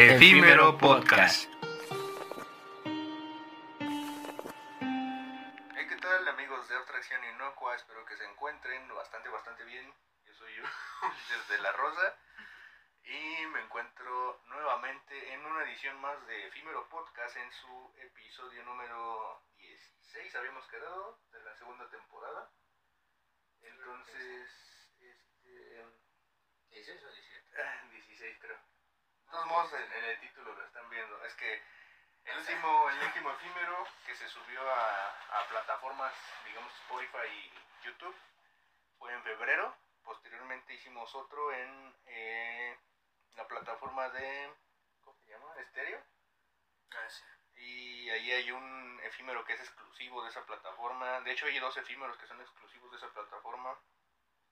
Efímero Podcast. Hey, ¿qué tal amigos de Abstracción Inocua? Espero que se encuentren bastante, bastante bien. Yo soy desde La Rosa y me encuentro nuevamente en una edición más de Efímero Podcast en su episodio número 16. Habíamos quedado de la segunda temporada. Entonces, este... ¿16 o 17? ah, 16 creo. De todos modos, en, en el título lo están viendo. Es que el último, el último efímero que se subió a, a plataformas, digamos Spotify y YouTube, fue en febrero. Posteriormente hicimos otro en eh, la plataforma de, ¿cómo se llama? Estéreo. Ah, sí. Y ahí hay un efímero que es exclusivo de esa plataforma. De hecho, hay dos efímeros que son exclusivos de esa plataforma.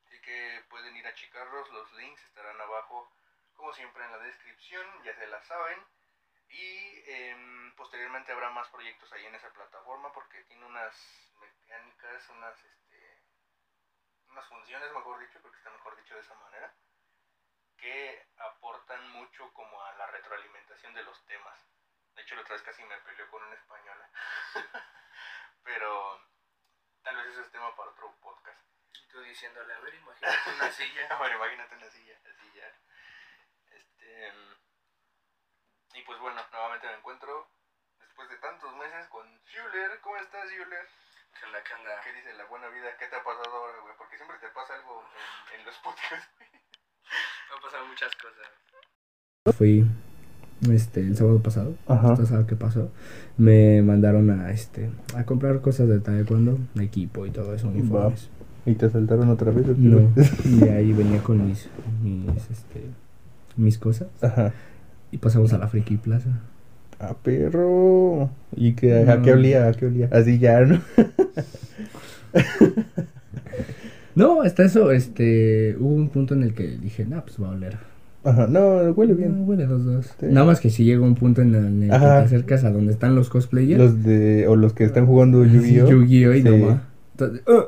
Así que pueden ir a checarlos. Los links estarán abajo, como siempre, en la descripción. Ya se la saben. Y em, posteriormente habrá más proyectos ahí en esa plataforma porque tiene unas mecánicas, unas, este, unas funciones, mejor dicho, porque está mejor dicho de esa manera, que aportan mucho como a la retroalimentación de los temas. De hecho, la otra vez casi me peleó con una española. Pero tal vez ese es tema para otro podcast. Y tú diciéndole, a ver, imagínate una silla. bueno, imagínate una silla, así ya. Este, y pues bueno, nuevamente me encuentro después de tantos meses con Schuler. ¿Cómo estás, Schuler? ¿Qué onda, qué onda? ¿Qué dice la buena vida? ¿Qué te ha pasado ahora, güey? Porque siempre te pasa algo en, en los podcasts. Me han pasado muchas cosas. Fui este el sábado pasado, Ajá. ¿usted sabe qué pasó? Me mandaron a este a comprar cosas de taekwondo, equipo y todo eso, uniformes. ¿Y te asaltaron otra vez? No, y ahí venía con mis mis este mis cosas Ajá. y pasamos a la Friki Plaza. Ah, perro. ¿Y qué, a No. qué olía? ¿A qué olía? Así ya, ¿no? No, hasta eso, este, hubo un punto en el que dije, nah, pues va a oler. Ajá, no, huele No, bien. huele dos dos. Sí. Nada más que si llega un punto en el, en el que te acercas a donde están los cosplayers. Los de, o los que están jugando Yu-Gi-Oh. Yu-Gi-Oh y Sí. no va. Entonces, "Ah, ah".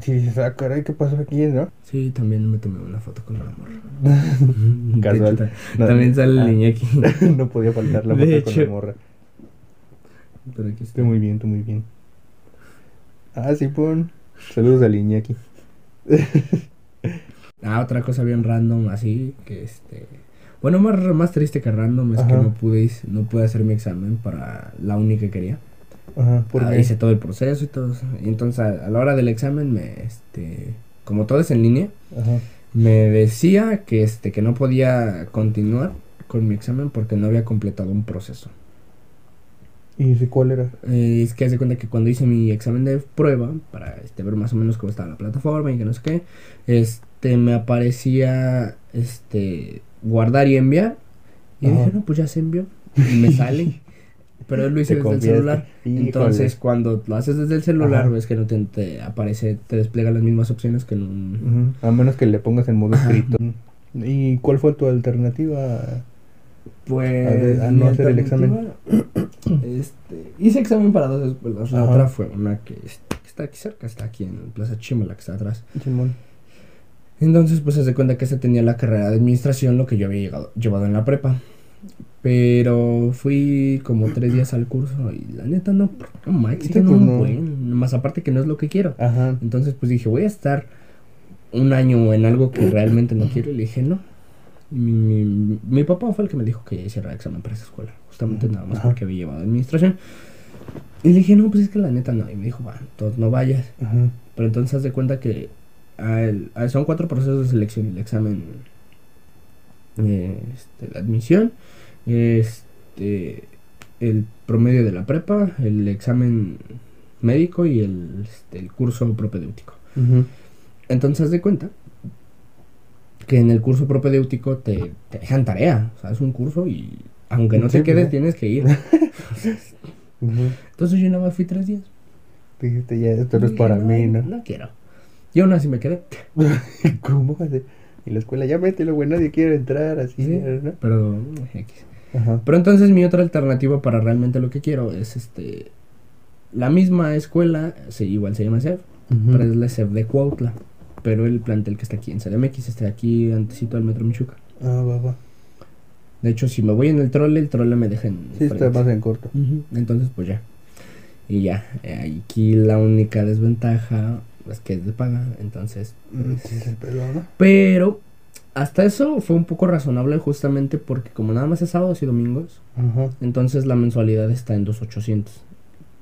Sí, dices, ah, caray, ¿qué pasó aquí, no? Sí, también me tomé una foto con la morra. Casual. Hecho, No, también sale ah. el Iñaki. no podía faltar la De foto con la morra. Pero aquí está. Tú muy bien, tú muy bien. Ah, sí, pon. Saludos al Iñaki. Ah, otra cosa bien random, así, que este... Bueno, más, más triste que random es que no pude, no pude hacer mi examen para la uni que quería. Ajá, ¿por Ah, hice todo el proceso y todo eso. Y entonces, a, a la hora del examen, me, este... Como todo es en línea, Ajá. me decía que, este, que no podía continuar con mi examen porque no había completado un proceso. ¿Y ese cuál era? Eh, es que haz de cuenta que cuando hice mi examen de prueba, para este, ver más o menos cómo estaba la plataforma y que no sé qué, este, me aparecía este, guardar y enviar. Y Ajá. dije, no, pues ya se envió. Y me sale. Pero lo hice desde el celular. Híjole. Entonces, cuando lo haces desde el celular, Ajá. ves que no te, te aparece, te despliega las mismas opciones que en un. A menos que le pongas en modo escrito. ¿Y cuál fue tu alternativa? Pues. A- no hacer el alternativa, este, hice examen para dos escuelas. La Ajá. otra fue una que, que está aquí cerca, está aquí en Plaza Chimala, que está atrás. Simón. Entonces, pues se cuenta que ese tenía la carrera de administración, lo que yo había llegado- llevado en la prepa. Pero fui como tres días al curso y la neta no, no me exigen pues, un no. buen, más aparte que no es lo que quiero. Ajá. Entonces, pues dije, voy a estar un año en algo que realmente no quiero. Y le dije, no. Mi, mi, mi papá fue el que me dijo que ya hiciera examen para esa escuela. Justamente nada más Ajá. porque había llevado administración. Y le dije, no, pues es que la neta no. Y me dijo, va, entonces no vayas. Ajá. Pero entonces haz de cuenta que al- al- son cuatro procesos de selección. El examen, este, la admisión, este, el promedio de la prepa, el examen médico y el, este, el curso propedéutico. Ujú. Entonces haz de cuenta que en el curso propedéutico te, te dejan tarea. O sea, es un curso y aunque no te Sí, quedes ¿no? tienes que ir. Entonces yo nada más fui tres días. Dijiste, ya, esto no es para mí, ¿no? No quiero. Y aún así me quedé. ¿Cómo? hace? Y la escuela, ya mételo, güey, nadie quiere entrar, así, Sí, ¿no? pero X. Ajá. Pero entonces mi otra alternativa para realmente lo que quiero es este la misma escuela, sí, igual se llama CEF, pero es la CEF de Cuautla. Pero el plantel que está aquí en CDMX está aquí antesito del Metro Michuca. Ah, va, va. De hecho, si me voy en el trole, el trole me deja en Sí, está más en corto. Entonces, pues ya. Y ya. eh, Aquí la única desventaja es que es de paga. Entonces. Mm, pues, Sí, es el. Pero hasta eso fue un poco razonable justamente porque como nada más es sábados y domingos, Ajá. entonces la mensualidad está en 2.800.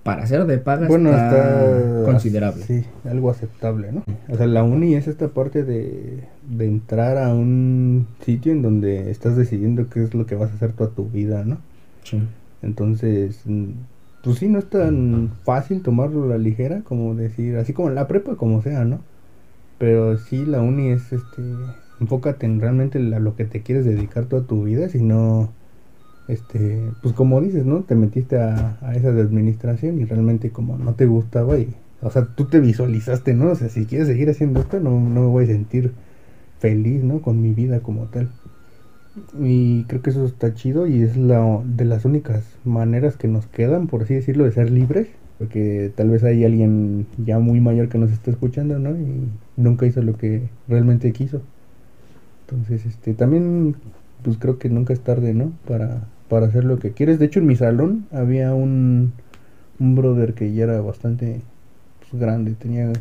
Para ser de paga Bueno, está, está considerable. Sí, algo aceptable, ¿no? O sea, la uni es esta parte de, de entrar a un sitio en donde estás decidiendo qué es lo que vas a hacer toda tu vida, ¿no? Sí. Entonces, mm, pues sí, no es tan fácil tomarlo a la ligera, como decir, así como la prepa, como sea, ¿no? Pero sí, la uni es, este, enfócate en realmente a lo que te quieres dedicar toda tu vida, si no, este, pues como dices, ¿no? Te metiste a, a esa de administración y realmente como no te gustaba y, o sea, tú te visualizaste, ¿no? O sea, si quieres seguir haciendo esto, no, no me voy a sentir feliz, ¿no? Con mi vida como tal. Y creo que eso está chido y es la de las únicas maneras que nos quedan, por así decirlo, de ser libres. Porque tal vez hay alguien ya muy mayor que nos está escuchando, ¿no? Y nunca hizo lo que realmente quiso. Entonces, este, también, pues creo que nunca es tarde, ¿no? Para, para hacer lo que quieres. De hecho, en mi salón había un, un brother que ya era bastante pues, grande. Tenía,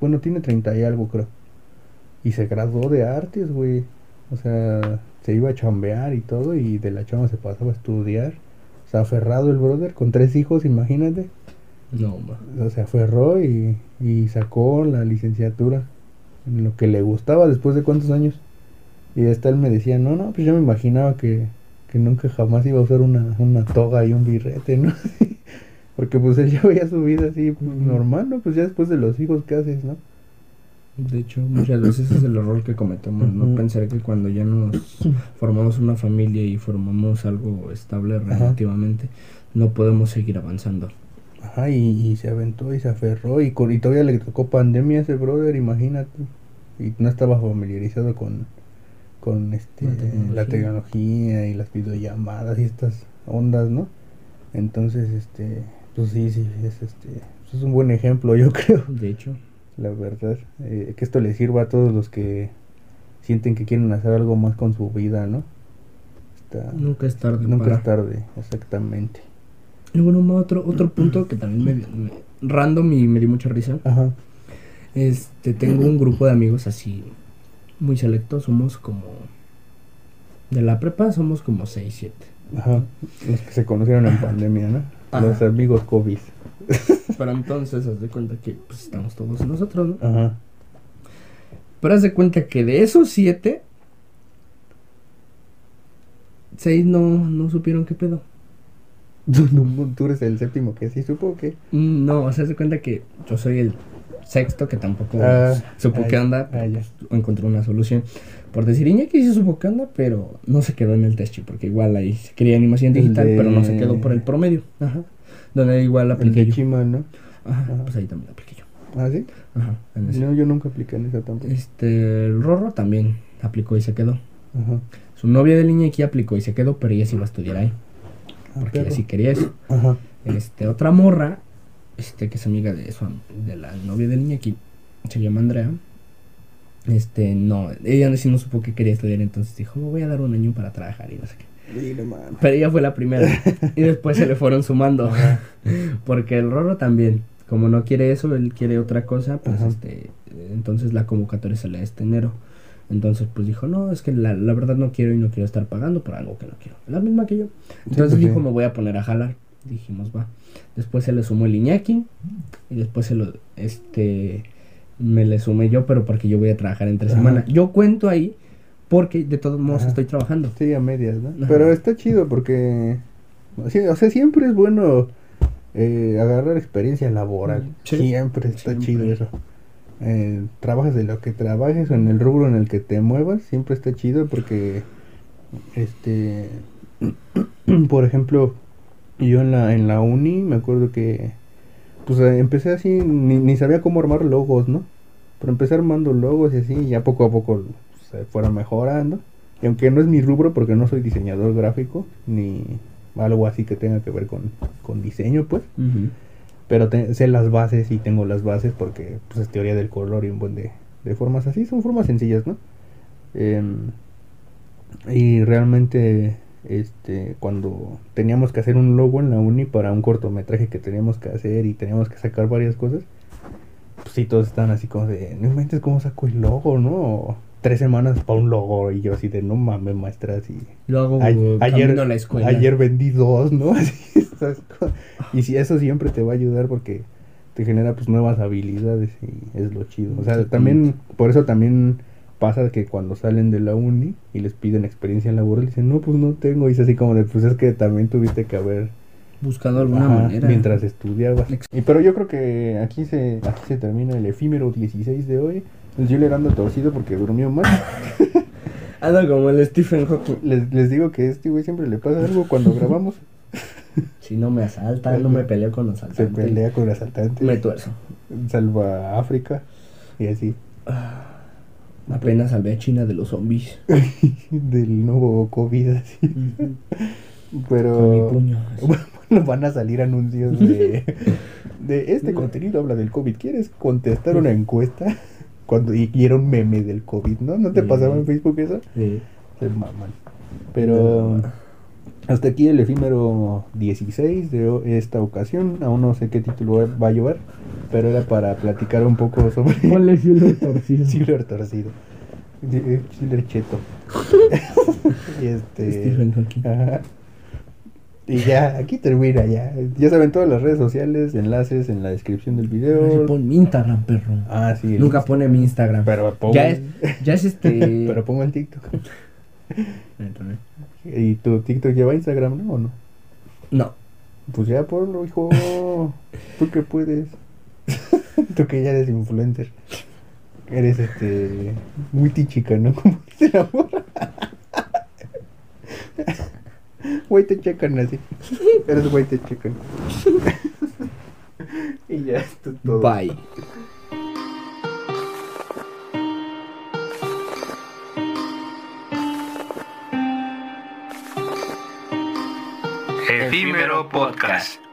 bueno, tiene 30 y algo, creo. Y se graduó de artes, güey. O sea, se iba a chambear y todo y de la chama se pasaba a estudiar. O sea, aferrado el brother con tres hijos, imagínate. No, ma. O sea, se aferró y, y sacó la licenciatura en lo que le gustaba después de cuántos años. Y hasta él me decía, no, no, pues yo me imaginaba que, que nunca jamás iba a usar una, una toga y un birrete, ¿no? Porque pues él ya veía su vida así pues, normal, ¿no? Pues ya después de los hijos, ¿qué haces, no? De hecho, muchas veces es el error que cometemos, no pensar que cuando ya nos formamos una familia y formamos algo estable relativamente, no podemos seguir avanzando. Ajá, y, y se aventó y se aferró y, con, y todavía le tocó pandemia a ese brother, imagínate. Y no estaba familiarizado con, con este, La tecnología. la tecnología y las videollamadas y estas ondas, ¿no? Entonces, este, pues sí, sí, es este, pues es un buen ejemplo, yo creo, De hecho, la verdad. Eh, que esto le sirva a todos los que sienten que quieren hacer algo más con su vida, ¿no? Está, nunca es tarde nunca para... es tarde, exactamente. Y bueno, otro, otro punto que también me, me- random y me dio mucha risa. Ajá. Este, tengo un grupo de amigos así, muy selectos, somos como... De la prepa somos como 6, 7. Ajá, los que se conocieron en pandemia, ¿no? Ajá. Los amigos COVID. Pero entonces, haz de cuenta que pues, estamos todos nosotros, ¿no? Ajá. Pero haz de cuenta que de esos 7, 6 no, no supieron qué pedo. ¿Tú, no- tú eres el séptimo que sí supo o qué? Mm, No, o sea, haz de cuenta que yo soy el sexto que tampoco Ah, supo ah, qué onda. ah, ya. Encontró una solución. Por decir, Iñaki sí supo qué onda, pero no se quedó en el test porque igual ahí se quería animación digital, de- pero no se quedó por el promedio. Ajá. Donde igual El apliqué de yo. Chima, ¿no? Ajá, Ajá. pues ahí también apliqué yo. ¿Ah, sí? Ajá, en ese. No, yo nunca apliqué en esa tampoco. Este, el Rorro también aplicó y se quedó. Ajá. Su novia del Iñaki aplicó y se quedó, pero ella sí iba a estudiar ahí, Ah, porque ella sí quería eso. Ajá. Este, otra morra, este, que es amiga de su, de la novia del Iñaki, se llama Andrea. Este, no, ella sí no supo que quería estudiar, entonces dijo, me voy a dar un año para trabajar y no sé qué. Pero ella fue la primera. y después se le fueron sumando. Porque el Rorro también, como no quiere eso, él quiere otra cosa, pues Ajá. este, entonces la convocatoria sale este enero. Entonces pues dijo, no, es que la, la verdad no quiero y no quiero estar pagando por algo que no quiero. La misma que yo. Entonces pues, dijo, sí. me voy a poner a jalar. Dijimos, va. Después se le sumó el Iñaki. Y después se lo, este, me le sumé yo, pero porque yo voy a trabajar entre Ajá. semana. Yo cuento ahí porque de todos modos Ajá. estoy trabajando. Sí, a medias, ¿no? Ajá. Pero está chido porque... sí, o sea, siempre es bueno eh, agarrar experiencia laboral. Sí. Siempre está Siempre. chido eso. Eh, trabajes de lo que trabajes o en el rubro en el que te muevas, siempre está chido porque, este, por ejemplo, yo en la, en la uni me acuerdo que, pues eh, empecé así, ni, ni sabía cómo armar logos, ¿no? Pero empecé armando logos y así, y ya poco a poco se fueron mejorando. Y aunque no es mi rubro porque no soy diseñador gráfico, ni algo así que tenga que ver con, con diseño, pues. Pero te- sé las bases y tengo las bases porque pues, es teoría del color y un buen de, de formas así. Son formas sencillas, ¿no? Em, y realmente este, cuando teníamos que hacer un logo en la uni para un cortometraje que teníamos que hacer y teníamos que sacar varias cosas, pues sí, todos estaban así como de, no inventes cómo saco el logo, ¿no? Tres semanas para un logo y yo así de, no mames, maestras y... Lo hago a- ayer, a la escuela. ayer vendí dos, ¿no? Así, esas cosas. y si eso siempre te va a ayudar porque te genera pues nuevas habilidades y es lo chido. O sea, también, por eso también pasa que cuando salen de la uni y les piden experiencia laboral, dicen, no, pues no tengo. Y es así como de, pues es que también tuviste que haber Buscado alguna ajá, manera. mientras estudiabas. Y, pero yo creo que aquí se, aquí se termina el efímero 16 de hoy. El Giller anda torcido porque durmió mal. Anda como el Stephen Hawking. les, les digo que a este güey siempre le pasa algo cuando grabamos. Si no me asaltan, no me peleo con los Se asaltantes. pelea con asaltantes. Me tuerzo. salva a África y así Apenas salvé a China de los zombies. del nuevo COVID así Con mi pero puño. bueno, van a salir anuncios de, de este contenido habla del COVID ¿quieres contestar una encuesta? Cuando y, y era un meme del COVID ¿no? ¿no te Sí. pasaba en Facebook eso? Sí. se maman pero hasta aquí el efímero 16 de esta ocasión aún no sé qué título va a llevar pero era para platicar un poco sobre Ponle cielo torcido. Chiller torcido. Eh, Chiller cheto. y este. Stephen Hawking. ajá. Y ya, aquí termina ya. Ya saben todas las redes sociales, enlaces en la descripción del video. Pon mi Instagram, perro. Ah, sí. Nunca pone mi Instagram. Pero pongo, Ya es, ya es este. pero pongo el TikTok. ¿Y tu TikTok lleva Instagram, no? ¿O no? No. Pues ya ponlo, hijo. Tú que puedes. Tú que ya eres influencer. Eres este. Muy chica, ¿no? Como dice la morra. Güey, te checan así. Eres güey, te checan. y ya, esto es todo. Bye. Efímero Podcast.